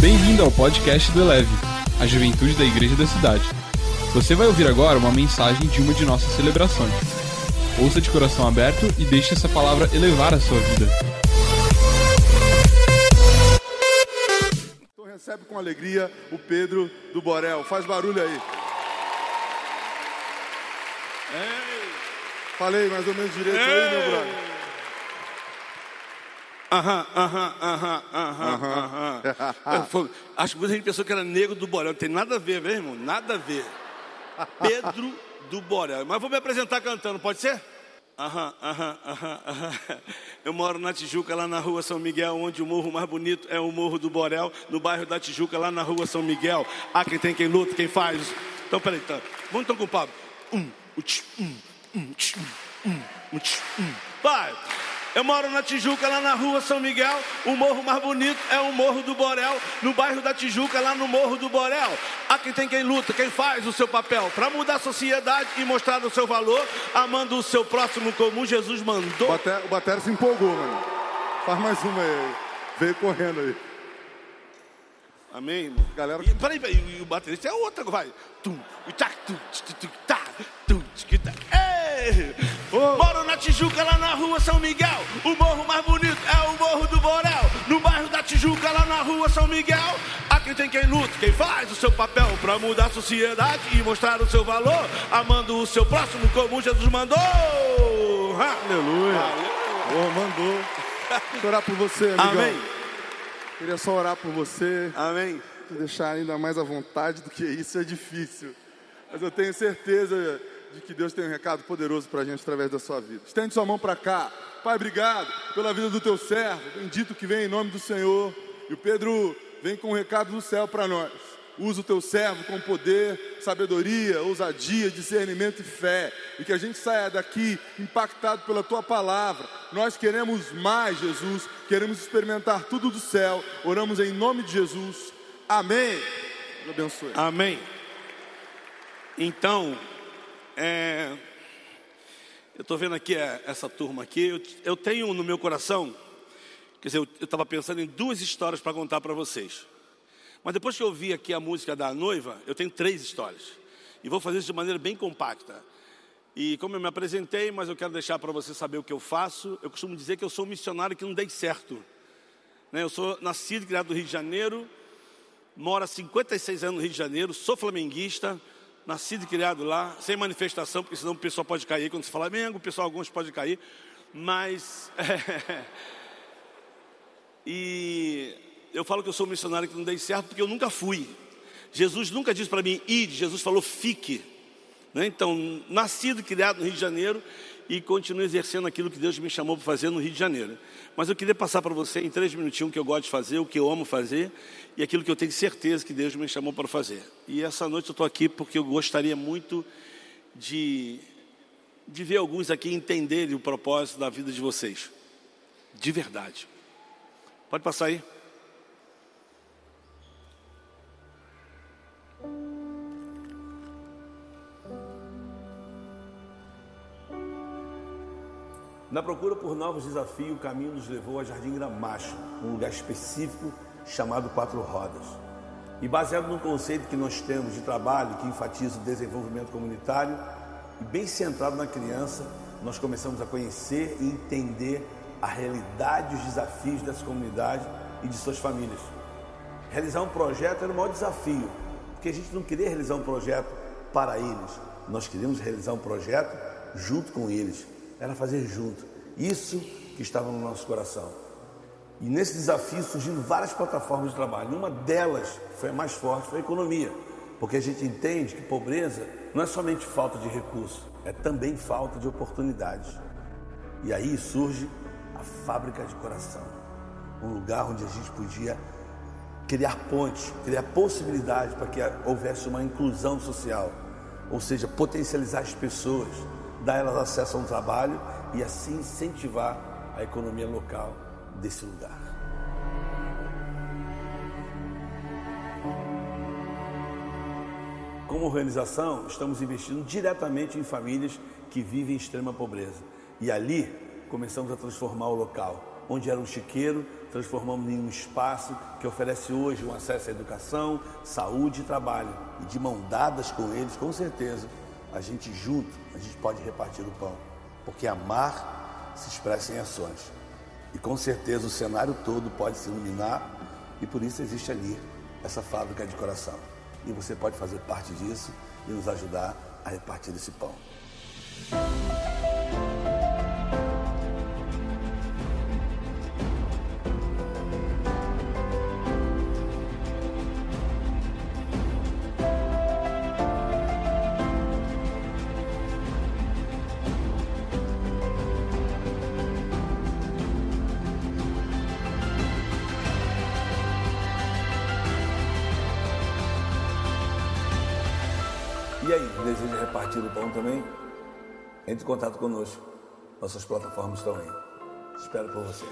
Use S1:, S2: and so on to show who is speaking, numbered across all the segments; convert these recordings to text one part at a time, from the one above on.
S1: Bem-vindo ao podcast do Eleve, a juventude da igreja da cidade. Você vai ouvir agora uma mensagem de uma de nossas celebrações. Ouça de coração aberto e deixe essa palavra elevar a sua vida.
S2: Então recebe com alegria o Pedro do Borel. Faz barulho aí. Falei mais ou menos direito aí, meu brother.
S3: Aham, aham, aham, aham, aham. Falo, Acho que muita gente pensou que era negro do Borel. Não tem nada a ver, meu irmão? Nada a ver. Pedro do Borel. Mas vou me apresentar cantando, pode ser? Aham, aham, aham, aham. Eu moro na Tijuca, lá na rua São Miguel, onde o morro mais bonito é o Morro do Borel, no bairro da Tijuca, lá na rua São Miguel. Há quem tem, quem luta, quem faz. Então, peraí, então. Vamos então com o Pablo. Um, um, um, um, um, um, um. Vai! Eu moro na Tijuca, lá na rua São Miguel. O morro mais bonito é o Morro do Borel. No bairro da Tijuca, lá no Morro do Borel. Quem tem quem luta, quem faz o seu papel para mudar a sociedade e mostrar o seu valor, amando o seu próximo como Jesus mandou.
S2: O Bater- O Batera se empolgou, mano. Faz mais uma aí. Veio correndo aí.
S3: Amém, irmão?
S2: Galera-
S3: E, peraí, peraí, o baterista é outra, vai. Tum, tac, tum, tch, tch, tch, tá, tum. Ei! Moro na Tijuca, lá na rua São Miguel. O morro mais bonito é o Morro do Borel. No bairro da Tijuca, lá na rua São Miguel. Quem tem quem luta, quem faz o seu papel pra mudar a sociedade e mostrar o seu valor, amando o seu próximo como Jesus mandou. Ha!
S2: Aleluia. Oh, mandou. Eu orar por você, amigão.
S3: Amém.
S2: Queria só orar por você.
S3: Amém.
S2: Te deixar ainda mais à vontade do que isso é difícil. Mas eu tenho certeza de que Deus tem um recado poderoso para a gente através da sua vida. Estende sua mão para cá. Pai, obrigado pela vida do teu servo. Bendito que vem em nome do Senhor. E o Pedro vem com um recado do céu para nós. Usa o teu servo com poder, sabedoria, ousadia, discernimento e fé. E que a gente saia daqui impactado pela tua palavra. Nós queremos mais, Jesus. Queremos experimentar tudo do céu. Oramos em nome de Jesus. Amém. Deus abençoe.
S3: Amém. Então, é, eu estou vendo aqui é, essa turma aqui. Eu, eu tenho no meu coração, quer dizer, eu estava pensando em duas histórias para contar para vocês. Mas depois que eu ouvi aqui a música da noiva, eu tenho três histórias. E vou fazer isso de maneira bem compacta. E como eu me apresentei, mas eu quero deixar para você saber o que eu faço. Eu costumo dizer que eu sou um missionário que não dei certo. Né, Eu sou nascido e criado no Rio de Janeiro, moro há 56 anos no Rio de Janeiro, sou flamenguista, nascido e criado lá, sem manifestação, porque senão o pessoal pode cair. Quando se fala Flamengo, o pessoal, alguns pode cair. Mas. e eu falo que eu sou um missionário que não dei certo porque eu nunca fui. Jesus nunca disse para mim, ide, Jesus falou, fique. Né? Então, nascido e criado no Rio de Janeiro e continuo exercendo aquilo que Deus me chamou para fazer no Rio de Janeiro. Mas eu queria passar para você em três minutinhos o que eu gosto de fazer, o que eu amo fazer e aquilo que eu tenho certeza que Deus me chamou para fazer. E essa noite eu estou aqui porque eu gostaria muito de, de ver alguns aqui entenderem o propósito da vida de vocês. De verdade. Pode passar aí.
S4: Na procura por novos desafios, o caminho nos levou a Jardim Gramacho, um lugar específico chamado Quatro Rodas. E baseado no conceito que nós temos de trabalho que enfatiza o desenvolvimento comunitário e bem centrado na criança, nós começamos a conhecer e entender a realidade e os desafios dessa comunidade e de suas famílias. Realizar um projeto era o maior desafio, porque a gente não queria realizar um projeto para eles, nós queríamos realizar um projeto junto com eles, era fazer junto. Isso que estava no nosso coração. E nesse desafio surgiram várias plataformas de trabalho. Uma delas, que foi a mais forte, foi a economia, porque a gente entende que pobreza não é somente falta de recursos, é também falta de oportunidades. E aí surge a fábrica de coração, um lugar onde a gente podia criar pontes, criar possibilidade para que houvesse uma inclusão social, ou seja, potencializar as pessoas, dar elas acesso a um trabalho e assim incentivar a economia local desse lugar. Como organização, estamos investindo diretamente em famílias que vivem em extrema pobreza. E ali começamos a transformar o local. onde era um chiqueiro, transformamos em um espaço que oferece hoje um acesso à educação, saúde e trabalho. E de mão dadas com eles, com certeza, a gente junto, a gente pode repartir o pão. Porque amar se expressa em ações. E com certeza o cenário todo pode se iluminar e por isso existe ali essa fábrica de coração. E você pode fazer parte disso e nos ajudar a repartir esse pão. Também? Entre em contato conosco. Nossas plataformas estão aí. Espero por você.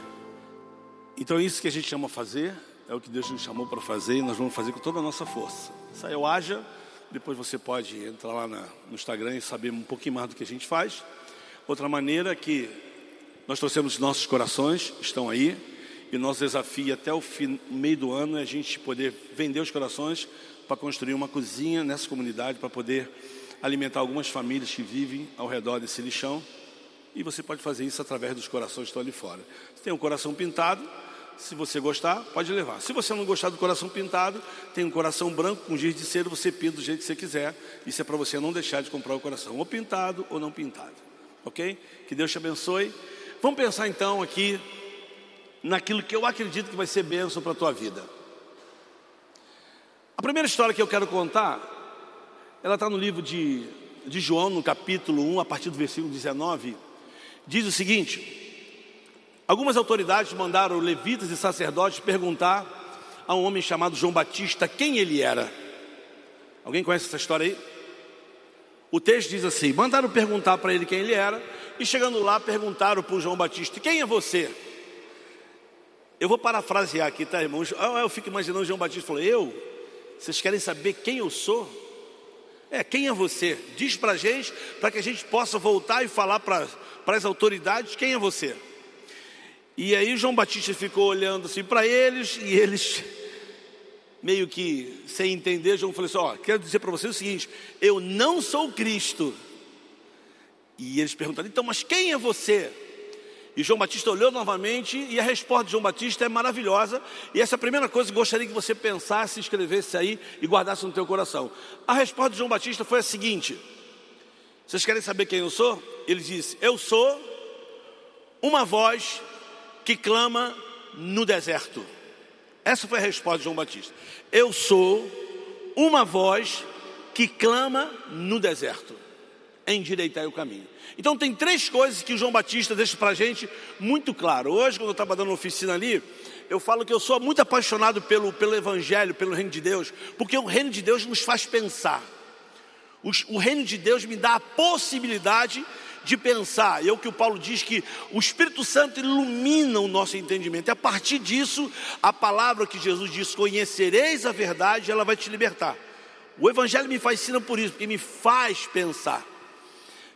S3: Então, isso que a gente chama fazer é o que Deus nos chamou para fazer e nós vamos fazer com toda a nossa força. Saiu haja, depois você pode entrar lá na, no Instagram e saber um pouquinho mais do que a gente faz. Outra maneira é que nós trouxemos nossos corações, estão aí, e o nosso desafio até o fim, meio do ano é a gente poder vender os corações para construir uma cozinha nessa comunidade, para poder alimentar algumas famílias que vivem ao redor desse lixão. E você pode fazer isso através dos corações que estão ali fora. Você tem um coração pintado, se você gostar, pode levar. Se você não gostar do coração pintado, tem um coração branco com giz de cera, você pinta do jeito que você quiser. Isso é para você não deixar de comprar o coração, ou pintado ou não pintado. Ok? Que Deus te abençoe. Vamos pensar então aqui naquilo que eu acredito que vai ser bênção para a tua vida. A primeira história que eu quero contar, ela está no livro de, de João, no capítulo 1, a partir do versículo 19, diz o seguinte: Algumas autoridades mandaram levitas e sacerdotes perguntar a um homem chamado João Batista quem ele era. Alguém conhece essa história aí? O texto diz assim: mandaram perguntar para ele quem ele era, e chegando lá, perguntaram para o João Batista: Quem é você? Eu vou parafrasear aqui, tá, irmãos? Eu fico imaginando o João Batista falou: Eu? Vocês querem saber quem eu sou? É, quem é você? Diz para a gente, para que a gente possa voltar e falar para as autoridades quem é você. E aí João Batista ficou olhando assim para eles e eles meio que sem entender, João falou assim: Ó, quero dizer para vocês o seguinte: eu não sou Cristo. E eles perguntaram: então, mas quem é você? E João Batista olhou novamente e a resposta de João Batista é maravilhosa. E essa é a primeira coisa que gostaria que você pensasse, escrevesse aí e guardasse no teu coração. A resposta de João Batista foi a seguinte: Vocês querem saber quem eu sou? Ele disse: Eu sou uma voz que clama no deserto. Essa foi a resposta de João Batista. Eu sou uma voz que clama no deserto. Endireitai o caminho. Então tem três coisas que o João Batista deixa para a gente muito claro. Hoje, quando eu estava dando oficina ali, eu falo que eu sou muito apaixonado pelo, pelo Evangelho, pelo Reino de Deus, porque o Reino de Deus nos faz pensar. O, o Reino de Deus me dá a possibilidade de pensar. E é o que o Paulo diz que o Espírito Santo ilumina o nosso entendimento. E a partir disso, a palavra que Jesus diz: Conhecereis a verdade, ela vai te libertar. O Evangelho me fascina por isso, porque me faz pensar.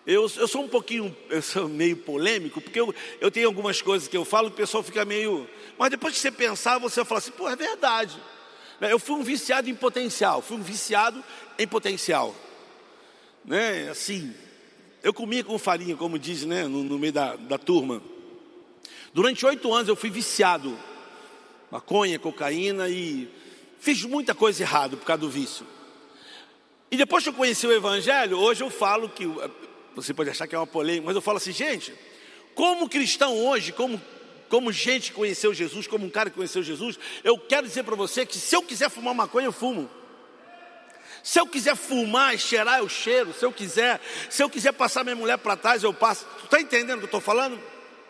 S3: Eu, eu sou um pouquinho, eu sou meio polêmico, porque eu, eu tenho algumas coisas que eu falo que o pessoal fica meio. Mas depois que você pensar, você fala assim, pô, é verdade. Eu fui um viciado em potencial, fui um viciado em potencial. Né? Assim, eu comia com farinha, como diz, né, no, no meio da, da turma. Durante oito anos eu fui viciado, maconha, cocaína e fiz muita coisa errada por causa do vício. E depois que eu conheci o Evangelho, hoje eu falo que você pode achar que é uma polêmica, mas eu falo assim, gente, como cristão hoje, como, como gente que conheceu Jesus, como um cara que conheceu Jesus, eu quero dizer para você que se eu quiser fumar maconha, eu fumo. Se eu quiser fumar, cheirar, eu cheiro. Se eu quiser, se eu quiser passar minha mulher para trás, eu passo. Tu está entendendo o que eu estou falando?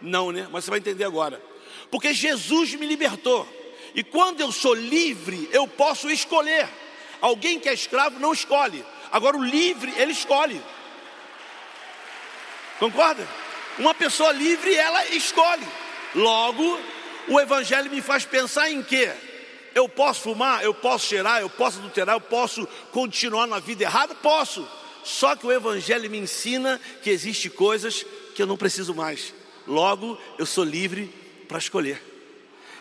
S3: Não, né? Mas você vai entender agora. Porque Jesus me libertou. E quando eu sou livre, eu posso escolher. Alguém que é escravo não escolhe. Agora o livre, ele escolhe. Concorda? Uma pessoa livre, ela escolhe. Logo, o Evangelho me faz pensar em quê? Eu posso fumar, eu posso cheirar, eu posso adulterar, eu posso continuar na vida errada? Posso. Só que o Evangelho me ensina que existe coisas que eu não preciso mais. Logo, eu sou livre para escolher.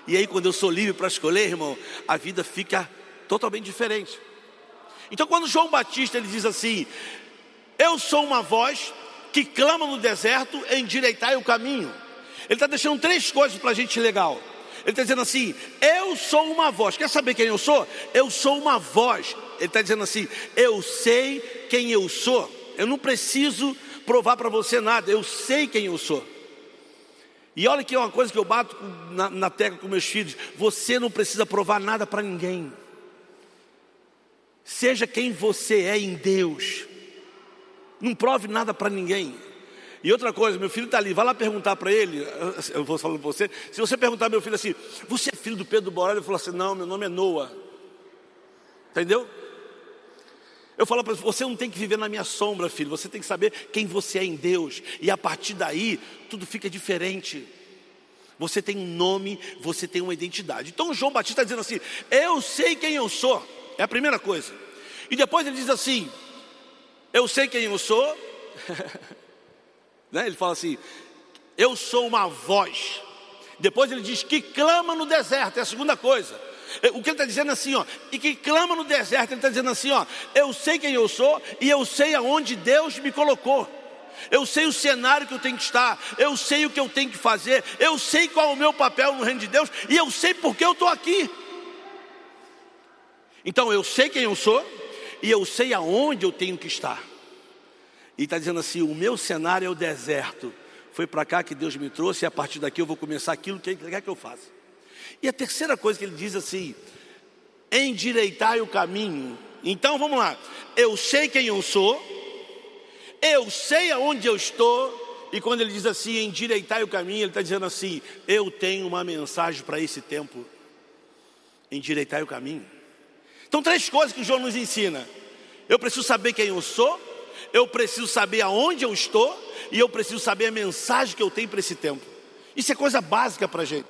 S3: E aí, quando eu sou livre para escolher, irmão, a vida fica totalmente diferente. Então, quando João Batista ele diz assim: Eu sou uma voz que clama no deserto, endireitai o caminho. Ele está deixando três coisas para a gente legal. Ele está dizendo assim: Eu sou uma voz. Quer saber quem eu sou? Eu sou uma voz. Ele está dizendo assim: Eu sei quem eu sou. Eu não preciso provar para você nada. Eu sei quem eu sou. E olha que é uma coisa que eu bato na, na tecla com meus filhos: Você não precisa provar nada para ninguém. Seja quem você é em Deus. Não prove nada para ninguém. E outra coisa, meu filho está ali, vai lá perguntar para ele, eu vou falando para você, se você perguntar meu filho assim, você é filho do Pedro Borel? Ele falou assim, não, meu nome é Noah. Entendeu? Eu falo para você, você não tem que viver na minha sombra, filho, você tem que saber quem você é em Deus. E a partir daí, tudo fica diferente. Você tem um nome, você tem uma identidade. Então João Batista está dizendo assim: Eu sei quem eu sou. É a primeira coisa. E depois ele diz assim: Eu sei quem eu sou. né? Ele fala assim: Eu sou uma voz. Depois ele diz que clama no deserto, é a segunda coisa. O que ele está dizendo é assim, ó, e que clama no deserto, ele está dizendo assim, ó, eu sei quem eu sou e eu sei aonde Deus me colocou. Eu sei o cenário que eu tenho que estar, eu sei o que eu tenho que fazer, eu sei qual é o meu papel no reino de Deus e eu sei porque eu estou aqui. Então eu sei quem eu sou e eu sei aonde eu tenho que estar. E está dizendo assim: o meu cenário é o deserto. Foi para cá que Deus me trouxe e a partir daqui eu vou começar aquilo que Ele quer que eu faça. E a terceira coisa que ele diz assim: endireitai o caminho. Então vamos lá. Eu sei quem eu sou, eu sei aonde eu estou, e quando ele diz assim, endireitai o caminho, ele está dizendo assim: eu tenho uma mensagem para esse tempo. Endireitai o caminho. Então, três coisas que João nos ensina: eu preciso saber quem eu sou, eu preciso saber aonde eu estou, e eu preciso saber a mensagem que eu tenho para esse tempo. Isso é coisa básica para a gente.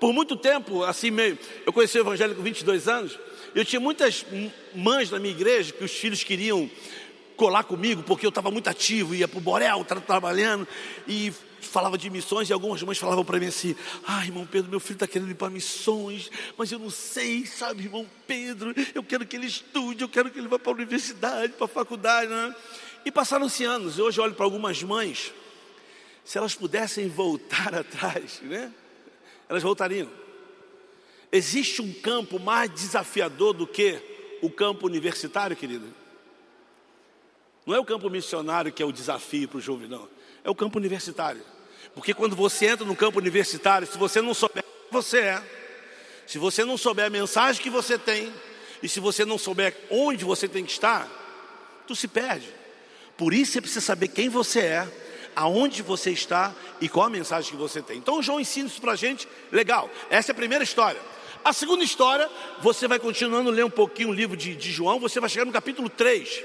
S3: Por muito tempo, assim meio, eu conheci o Evangelho com 22 anos, eu tinha muitas mães na minha igreja que os filhos queriam colar comigo, porque eu estava muito ativo, ia para o Borel, estava trabalhando, e falava de missões, e algumas mães falavam para mim assim: Ah, irmão Pedro, meu filho está querendo ir para missões, mas eu não sei, sabe, irmão Pedro, eu quero que ele estude, eu quero que ele vá para a universidade, para a faculdade, né? E passaram-se anos, hoje eu olho para algumas mães, se elas pudessem voltar atrás, né? Elas voltariam. Existe um campo mais desafiador do que o campo universitário, querido? Não é o campo missionário que é o desafio para o jovem, não. É o campo universitário. Porque quando você entra no campo universitário, se você não souber quem você é, se você não souber a mensagem que você tem, e se você não souber onde você tem que estar, tu se perde. Por isso você precisa saber quem você é, aonde você está e qual a mensagem que você tem. Então João ensina isso para a gente, legal. Essa é a primeira história. A segunda história, você vai continuando a ler um pouquinho o livro de, de João, você vai chegar no capítulo 3.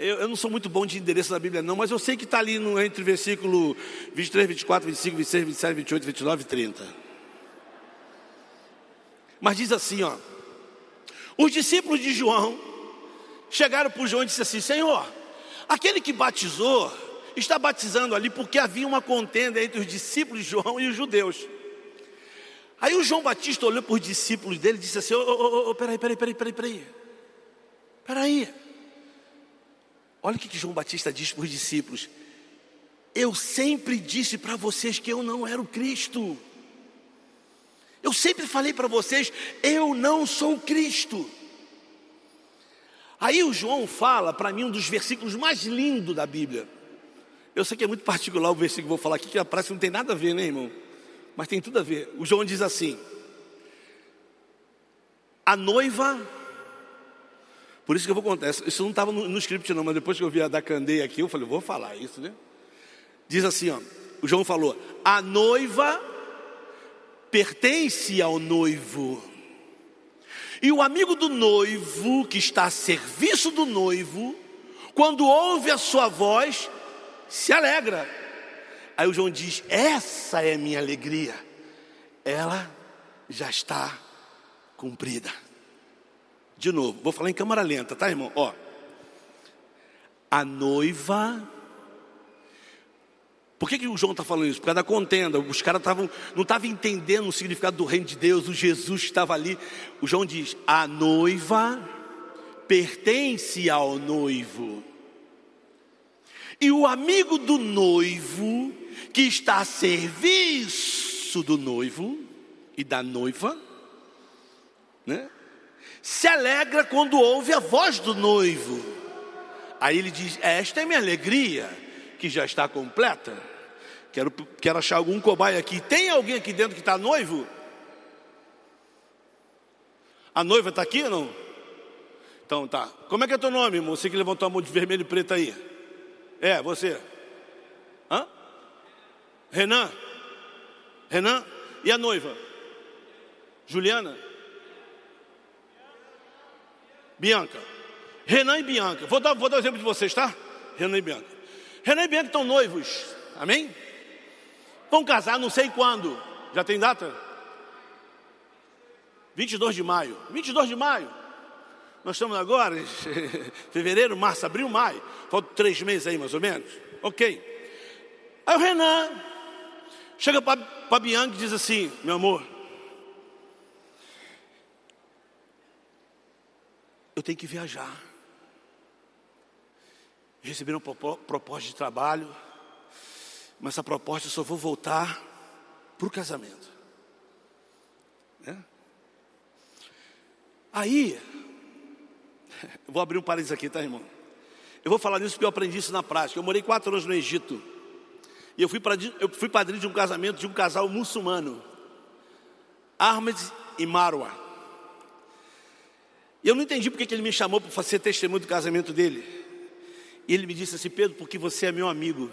S3: Eu, eu, não sou muito bom de endereço da Bíblia, não, mas eu sei que está ali no, entre versículo 23, 24, 25, 26, 27, 28, 29 e 30. Mas diz assim, ó. Os discípulos de João chegaram para João e disseram assim: Senhor, aquele que batizou está batizando ali porque havia uma contenda entre os discípulos de João e os judeus. Aí o João Batista olhou para os discípulos dele e disse assim: Ô, ô, ô, peraí, peraí, peraí, peraí, peraí. Olha o que, que João Batista diz para os discípulos: Eu sempre disse para vocês que eu não era o Cristo. Eu sempre falei para vocês: Eu não sou Cristo. Aí o João fala para mim um dos versículos mais lindos da Bíblia. Eu sei que é muito particular o versículo que vou falar aqui, que a prática não tem nada a ver, né, irmão? Mas tem tudo a ver. O João diz assim: A noiva por isso que eu vou contar. Isso não estava no, no, script, não, mas depois que eu vi a da candeia aqui, eu falei, vou falar isso, né? Diz assim, ó. O João falou: a noiva pertence ao noivo. E o amigo do noivo, que está a serviço do noivo, quando ouve a sua voz, se alegra. Aí o João diz: Essa é minha alegria. Ela já está cumprida. De novo, vou falar em câmara lenta, tá, irmão? Ó. A noiva Por que, que o João está falando isso? Por causa da contenda. Os caras estavam, não estavam entendendo o significado do reino de Deus. O Jesus estava ali. O João diz: a noiva pertence ao noivo. E o amigo do noivo, que está a serviço do noivo e da noiva, né? Se alegra quando ouve a voz do noivo. Aí ele diz: Esta é minha alegria, que já está completa. Quero, quero achar algum cobaia aqui. Tem alguém aqui dentro que está noivo? A noiva está aqui ou não? Então tá. Como é que é teu nome, irmão? Você que levantou a mão de vermelho e preto aí. É, você. Hã? Renan? Renan? E a noiva? Juliana? Bianca. Renan e Bianca. Vou dar, vou dar um exemplo de vocês, tá? Renan e Bianca. Renan e Bianca estão noivos. Amém? Vão casar não sei quando. Já tem data? 22 de maio. 22 de maio. Nós estamos agora fevereiro, março, abril, maio. Faltam três meses aí, mais ou menos. Ok. Aí o Renan chega para Bianca e diz assim: Meu amor, eu tenho que viajar. Receberam proposta de trabalho mas essa proposta eu só vou voltar para o casamento. Né? Aí, vou abrir um parênteses aqui, tá, irmão? Eu vou falar nisso porque eu aprendi isso na prática. Eu morei quatro anos no Egito. E eu fui, eu fui padrinho de um casamento de um casal muçulmano. Ahmed e Marwa. E eu não entendi porque que ele me chamou para fazer testemunho do casamento dele. E ele me disse assim, Pedro, porque você é meu amigo.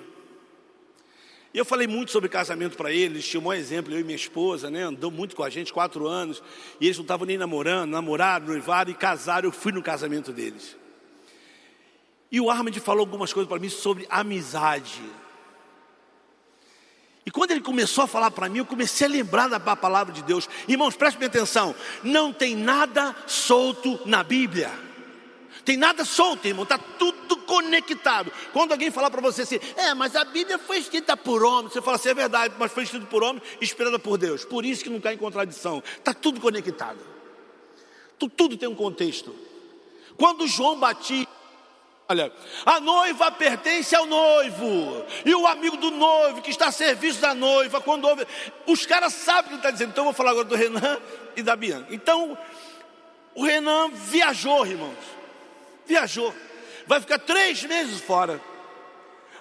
S3: E eu falei muito sobre casamento para eles, tinha um exemplo, eu e minha esposa, né? Andou muito com a gente, quatro anos, e eles não estavam nem namorando, namoraram, noivaram e casaram, eu fui no casamento deles. E o Armand falou algumas coisas para mim sobre amizade. E quando ele começou a falar para mim, eu comecei a lembrar da palavra de Deus. Irmãos, prestem atenção: não tem nada solto na Bíblia. Tem nada solto, irmão, está tudo conectado. Quando alguém falar para você assim, é, mas a Bíblia foi escrita por homem, você fala assim, é verdade, mas foi escrita por homem, inspirada por Deus. Por isso que não cai em contradição. Está tudo conectado. Tudo tem um contexto. Quando João Batista Olha, a noiva pertence ao noivo, e o amigo do noivo que está a serviço da noiva, quando ouve, os caras sabem o que ele está dizendo. Então, eu vou falar agora do Renan e da Bianca. Então, o Renan viajou, irmãos viajou, vai ficar três meses fora.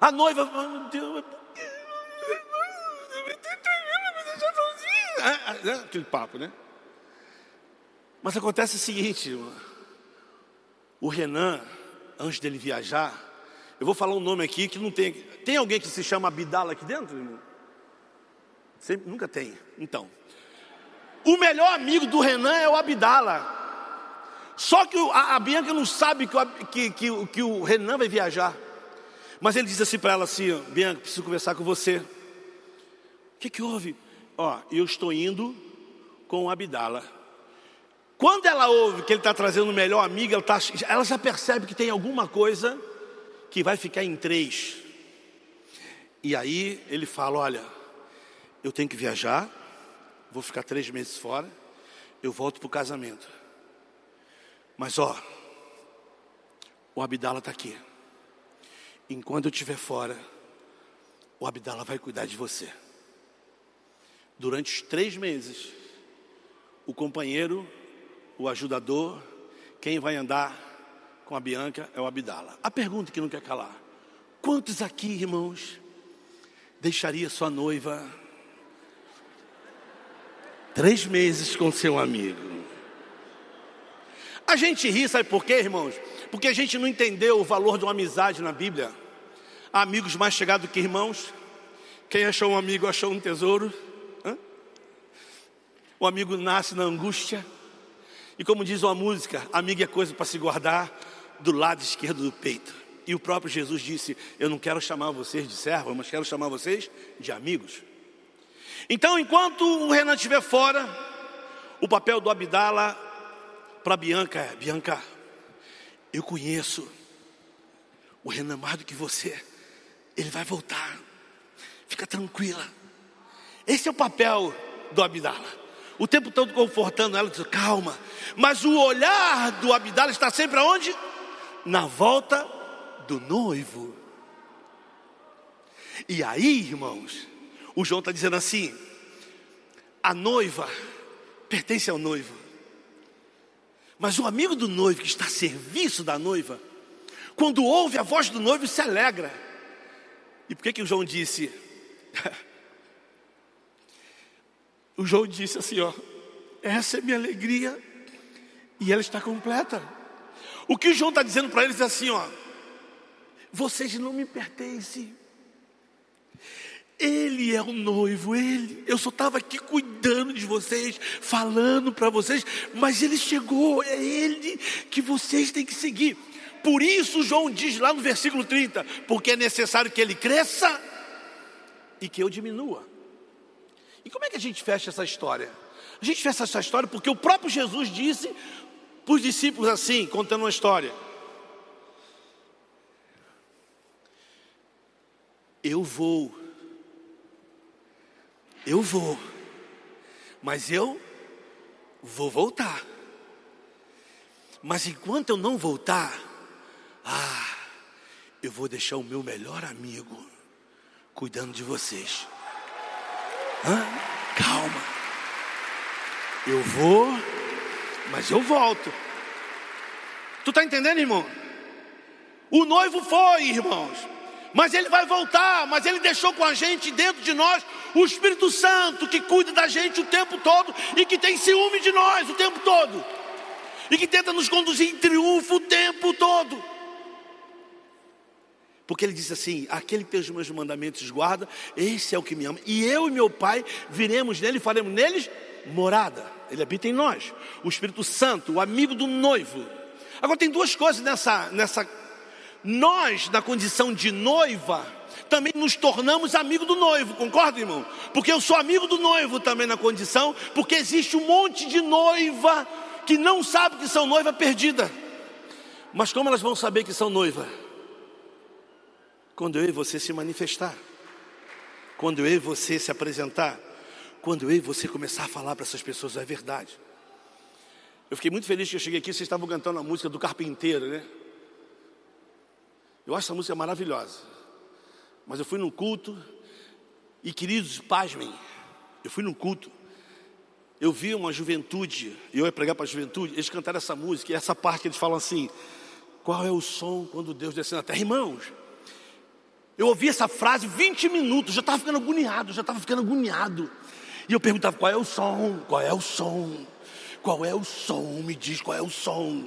S3: A noiva, meu Deus, é, é, aquele papo, né? Mas acontece o seguinte, o Renan, antes dele viajar, eu vou falar um nome aqui que não tem. Tem alguém que se chama Abdala aqui dentro? Sempre, nunca tem. Então, o melhor amigo do Renan é o Abdala. Só que a, a Bianca não sabe que o, que, que, que o Renan vai viajar. Mas ele diz assim para ela assim, Bianca, preciso conversar com você. O que, que houve? Ó, eu estou indo com o Abdala. Quando ela ouve que ele está trazendo o melhor amigo, ela, tá, ela já percebe que tem alguma coisa que vai ficar em três. E aí ele fala: Olha, eu tenho que viajar, vou ficar três meses fora, eu volto para o casamento. Mas ó, o Abdala está aqui. Enquanto eu estiver fora, o Abdala vai cuidar de você. Durante os três meses, o companheiro, o ajudador, quem vai andar com a Bianca é o Abdala. A pergunta que não quer calar: quantos aqui, irmãos, deixaria sua noiva três meses com seu amigo? A gente ri, sabe por quê, irmãos? Porque a gente não entendeu o valor de uma amizade na Bíblia. Há amigos mais chegados que irmãos. Quem achou um amigo achou um tesouro. Hã? O amigo nasce na angústia. E como diz uma música, amigo é coisa para se guardar do lado esquerdo do peito. E o próprio Jesus disse: Eu não quero chamar vocês de servo, mas quero chamar vocês de amigos. Então, enquanto o Renan estiver fora, o papel do Abdala para Bianca é: Bianca, eu conheço o Renan mais do que você, ele vai voltar. Fica tranquila. Esse é o papel do Abdala. O tempo todo confortando ela, dizendo, calma. Mas o olhar do Abdala está sempre aonde? Na volta do noivo. E aí, irmãos, o João está dizendo assim: a noiva pertence ao noivo. Mas o amigo do noivo que está a serviço da noiva, quando ouve a voz do noivo, se alegra. E por que que o João disse? O João disse assim, ó, essa é minha alegria e ela está completa. O que o João está dizendo para eles é assim, ó, vocês não me pertencem. Ele é o noivo, ele. Eu só estava aqui cuidando de vocês, falando para vocês, mas ele chegou, é ele que vocês têm que seguir. Por isso, João diz lá no versículo 30: porque é necessário que ele cresça e que eu diminua. E como é que a gente fecha essa história? A gente fecha essa história porque o próprio Jesus disse para os discípulos assim, contando uma história: Eu vou eu vou, mas eu vou voltar. Mas enquanto eu não voltar, ah, eu vou deixar o meu melhor amigo cuidando de vocês. Hã? Calma. Eu vou, mas eu volto. Tu está entendendo, irmão? O noivo foi, irmãos mas ele vai voltar, mas ele deixou com a gente dentro de nós o Espírito Santo que cuida da gente o tempo todo e que tem ciúme de nós o tempo todo e que tenta nos conduzir em triunfo o tempo todo. Porque ele disse assim: aquele que tem os meus mandamentos guarda, esse é o que me ama. E eu e meu Pai viremos nele e faremos neles morada. Ele habita em nós. O Espírito Santo, o amigo do noivo. Agora tem duas coisas nessa, nessa nós, na condição de noiva, também nos tornamos amigo do noivo, concorda, irmão? Porque eu sou amigo do noivo também na condição, porque existe um monte de noiva que não sabe que são noiva perdida. Mas como elas vão saber que são noiva? Quando eu e você se manifestar, quando eu e você se apresentar, quando eu e você começar a falar para essas pessoas a verdade. Eu fiquei muito feliz que eu cheguei aqui, vocês estavam cantando a música do carpinteiro, né? Eu acho essa música maravilhosa. Mas eu fui num culto e, queridos, pasmem, eu fui num culto. Eu vi uma juventude, e eu ia pregar para a juventude, eles cantaram essa música, e essa parte que eles falam assim: qual é o som quando Deus desce na terra? Irmãos, eu ouvi essa frase 20 minutos, já estava ficando agoniado, já estava ficando agoniado. E eu perguntava: qual é o som? Qual é o som? Qual é o som? Me diz qual é o som.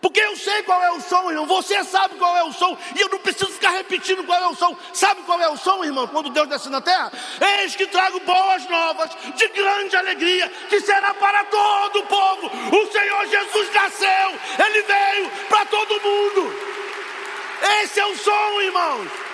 S3: Porque eu sei qual é o som, irmão. Você sabe qual é o som. E eu não preciso ficar repetindo qual é o som. Sabe qual é o som, irmão? Quando Deus desce na terra? Eis que trago boas novas de grande alegria, que será para todo o povo. O Senhor Jesus nasceu. Ele veio para todo mundo. Esse é o som, irmãos.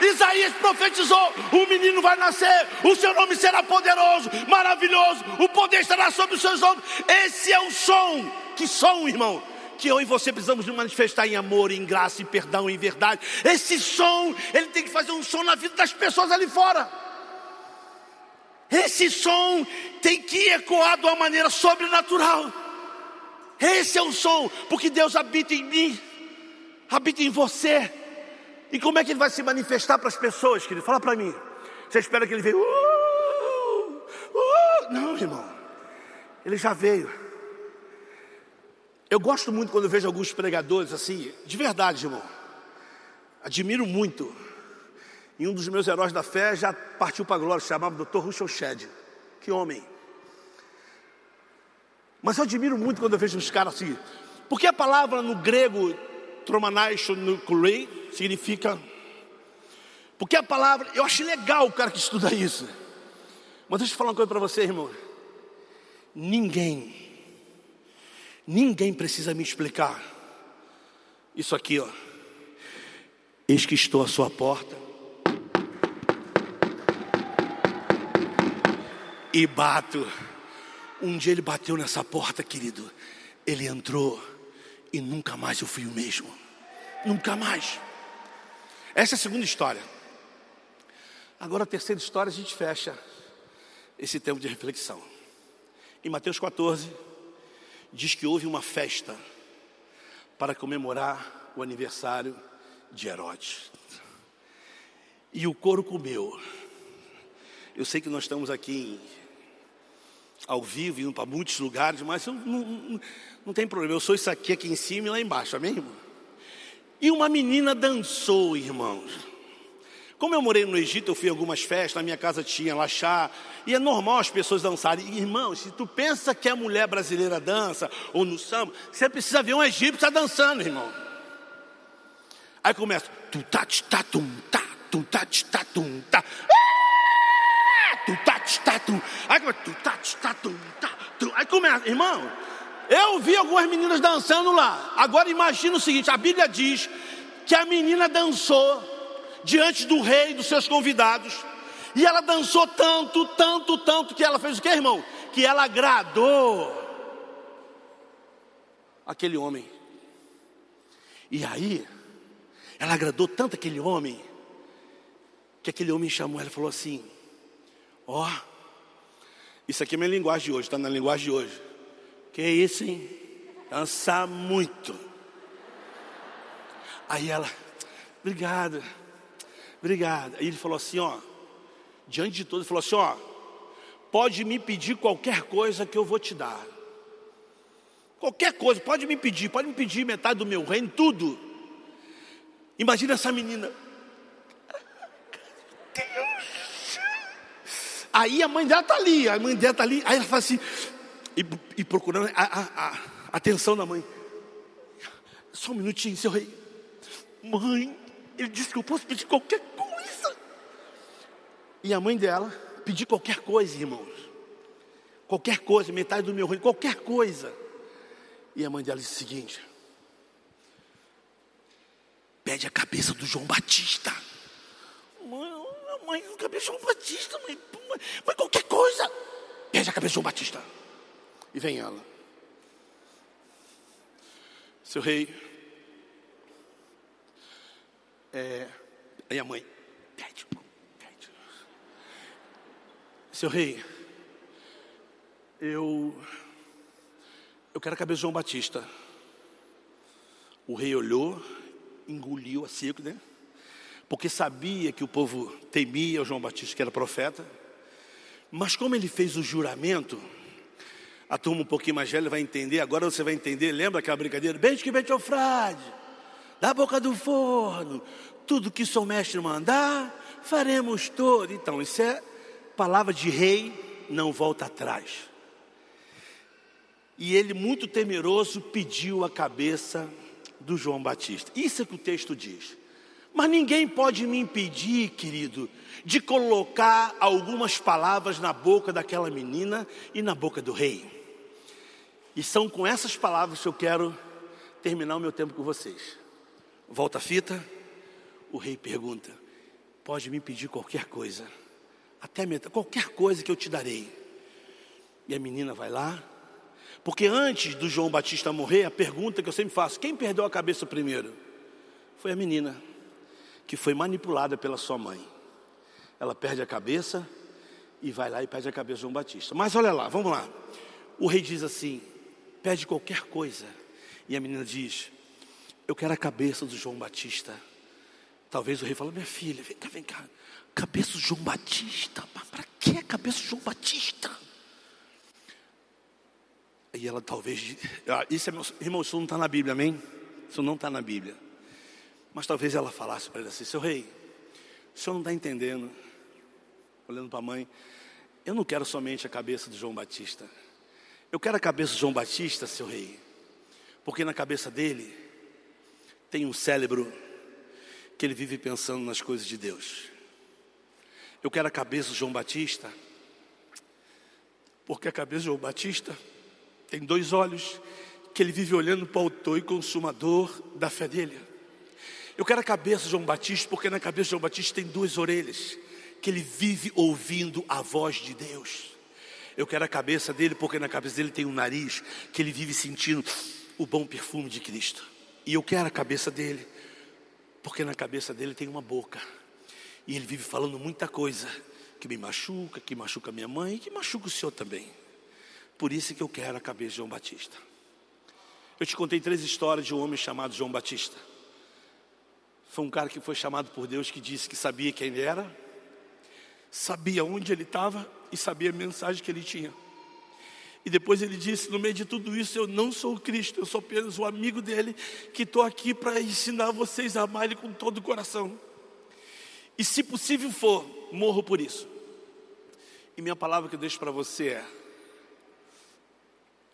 S3: Isaías profetizou: o menino vai nascer, o seu nome será poderoso, maravilhoso, o poder estará sobre os seus ombros. Esse é o som. Que som, irmão? que eu e você precisamos manifestar em amor, em graça, em perdão, em verdade. Esse som, ele tem que fazer um som na vida das pessoas ali fora. Esse som tem que ecoar de uma maneira sobrenatural. Esse é o som, porque Deus habita em mim, habita em você. E como é que ele vai se manifestar para as pessoas, querido? Fala para mim. Você espera que ele venha? Uh, uh. Não, irmão. Ele já veio. Eu gosto muito quando vejo alguns pregadores assim, de verdade, irmão. Admiro muito. E um dos meus heróis da fé já partiu para a glória, chamava Dr. Russell Shedd. Que homem. Mas eu admiro muito quando eu vejo uns caras assim. Porque a palavra no grego, tromanaishonukulei, significa. Porque a palavra, eu acho legal o cara que estuda isso. Mas deixa eu falar uma coisa para você, irmão. Ninguém Ninguém precisa me explicar. Isso aqui, ó. Eis que estou à sua porta. E bato. Um dia ele bateu nessa porta, querido. Ele entrou e nunca mais eu fui o mesmo. Nunca mais. Essa é a segunda história. Agora a terceira história a gente fecha esse tempo de reflexão. Em Mateus 14, diz que houve uma festa para comemorar o aniversário de Herodes. E o couro comeu. Eu sei que nós estamos aqui ao vivo, indo para muitos lugares, mas não, não, não tem problema. Eu sou isso aqui, aqui em cima e lá embaixo, amém, irmão? E uma menina dançou, irmãos. Como eu morei no Egito, eu fui em algumas festas, na minha casa tinha chá, e é normal as pessoas dançarem. Irmãos, se tu pensa que a mulher brasileira dança, ou no samba, você precisa ver um egípcio dançando, irmão. Aí começa, tu tá tá tum tá, tu tá tá tum tá. Tu tá tá tum. Aí começa, tu tá tá tum tá. Aí começa, irmão. Eu vi algumas meninas dançando lá. Agora imagina o seguinte: a Bíblia diz que a menina dançou diante do rei e dos seus convidados. E ela dançou tanto, tanto, tanto que ela fez o que, irmão? Que ela agradou aquele homem. E aí, ela agradou tanto aquele homem, que aquele homem chamou ela e falou assim: Ó, oh, isso aqui é minha linguagem de hoje, está na linguagem de hoje. Que isso, hein? Dançar muito. Aí ela, obrigada. Obrigado. Aí ele falou assim, ó, diante de todos, ele falou assim, ó, pode me pedir qualquer coisa que eu vou te dar. Qualquer coisa, pode me pedir, pode me pedir metade do meu reino, tudo. Imagina essa menina. Deus. Aí a mãe dela está ali, a mãe dela está ali, aí ela fala assim, e, e procurando a, a, a atenção da mãe. Só um minutinho, seu rei. Mãe, ele disse que eu posso pedir qualquer coisa. E a mãe dela pediu qualquer coisa, irmãos. Qualquer coisa, metade do meu reino, qualquer coisa. E a mãe dela disse o seguinte: pede a cabeça do João Batista. Mãe, mãe, cabeça do João Batista, mãe, mãe, qualquer coisa. Pede a cabeça do João Batista. E vem ela. Seu rei, é, a mãe, pede, pede. Seu rei, eu, eu quero a cabeça de João Batista. O rei olhou, engoliu a seco, né? Porque sabia que o povo temia o João Batista, que era profeta. Mas como ele fez o juramento, a turma um pouquinho mais velha vai entender, agora você vai entender, lembra aquela brincadeira? Beijo que beijo frade da boca do forno, tudo que seu mestre mandar, faremos todo. Então, isso é palavra de rei, não volta atrás. E ele, muito temeroso, pediu a cabeça do João Batista. Isso é que o texto diz. Mas ninguém pode me impedir, querido, de colocar algumas palavras na boca daquela menina e na boca do rei. E são com essas palavras que eu quero terminar o meu tempo com vocês. Volta a fita. O rei pergunta: Pode me pedir qualquer coisa, até metade, qualquer coisa que eu te darei. E a menina vai lá, porque antes do João Batista morrer, a pergunta que eu sempre faço: quem perdeu a cabeça primeiro? Foi a menina, que foi manipulada pela sua mãe. Ela perde a cabeça e vai lá e perde a cabeça de João Batista. Mas olha lá, vamos lá. O rei diz assim: pede qualquer coisa. E a menina diz: eu quero a cabeça do João Batista. Talvez o rei fale, minha filha, vem cá, vem cá. Cabeça do João Batista. Para que a cabeça do João Batista? E ela talvez. Ah, isso é meu, irmão, isso não está na Bíblia, amém? Isso não está na Bíblia. Mas talvez ela falasse para ele assim: seu rei, o senhor não está entendendo. Olhando para a mãe, eu não quero somente a cabeça do João Batista. Eu quero a cabeça do João Batista, seu rei. Porque na cabeça dele tem um cérebro que ele vive pensando nas coisas de Deus. Eu quero a cabeça de João Batista, porque a cabeça de João Batista tem dois olhos que ele vive olhando para o autor e consumador da fé dele. Eu quero a cabeça de João Batista, porque na cabeça de João Batista tem duas orelhas, que ele vive ouvindo a voz de Deus. Eu quero a cabeça dele, porque na cabeça dele tem um nariz, que ele vive sentindo o bom perfume de Cristo. E eu quero a cabeça dele, porque na cabeça dele tem uma boca E ele vive falando muita coisa que me machuca, que machuca minha mãe e que machuca o senhor também. Por isso que eu quero a cabeça de João Batista. Eu te contei três histórias de um homem chamado João Batista. Foi um cara que foi chamado por Deus que disse que sabia quem ele era, sabia onde ele estava e sabia a mensagem que ele tinha. E depois ele disse: No meio de tudo isso, eu não sou o Cristo, eu sou apenas o amigo dele, que estou aqui para ensinar vocês a amar ele com todo o coração. E se possível for, morro por isso. E minha palavra que eu deixo para você é: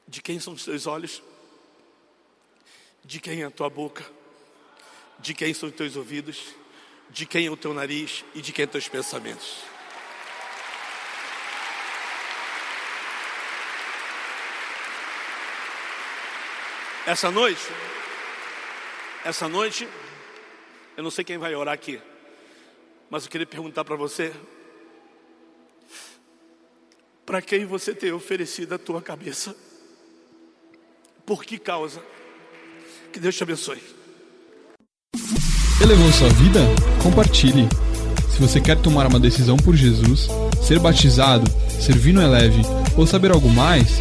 S3: De quem são os teus olhos? De quem é a tua boca? De quem são os teus ouvidos? De quem é o teu nariz? E de quem são os teus pensamentos? Essa noite, essa noite, eu não sei quem vai orar aqui, mas eu queria perguntar para você: para quem você tem oferecido a tua cabeça? Por que causa? Que Deus te abençoe.
S1: Elevou sua vida? Compartilhe. Se você quer tomar uma decisão por Jesus, ser batizado, servir no Eleve ou saber algo mais,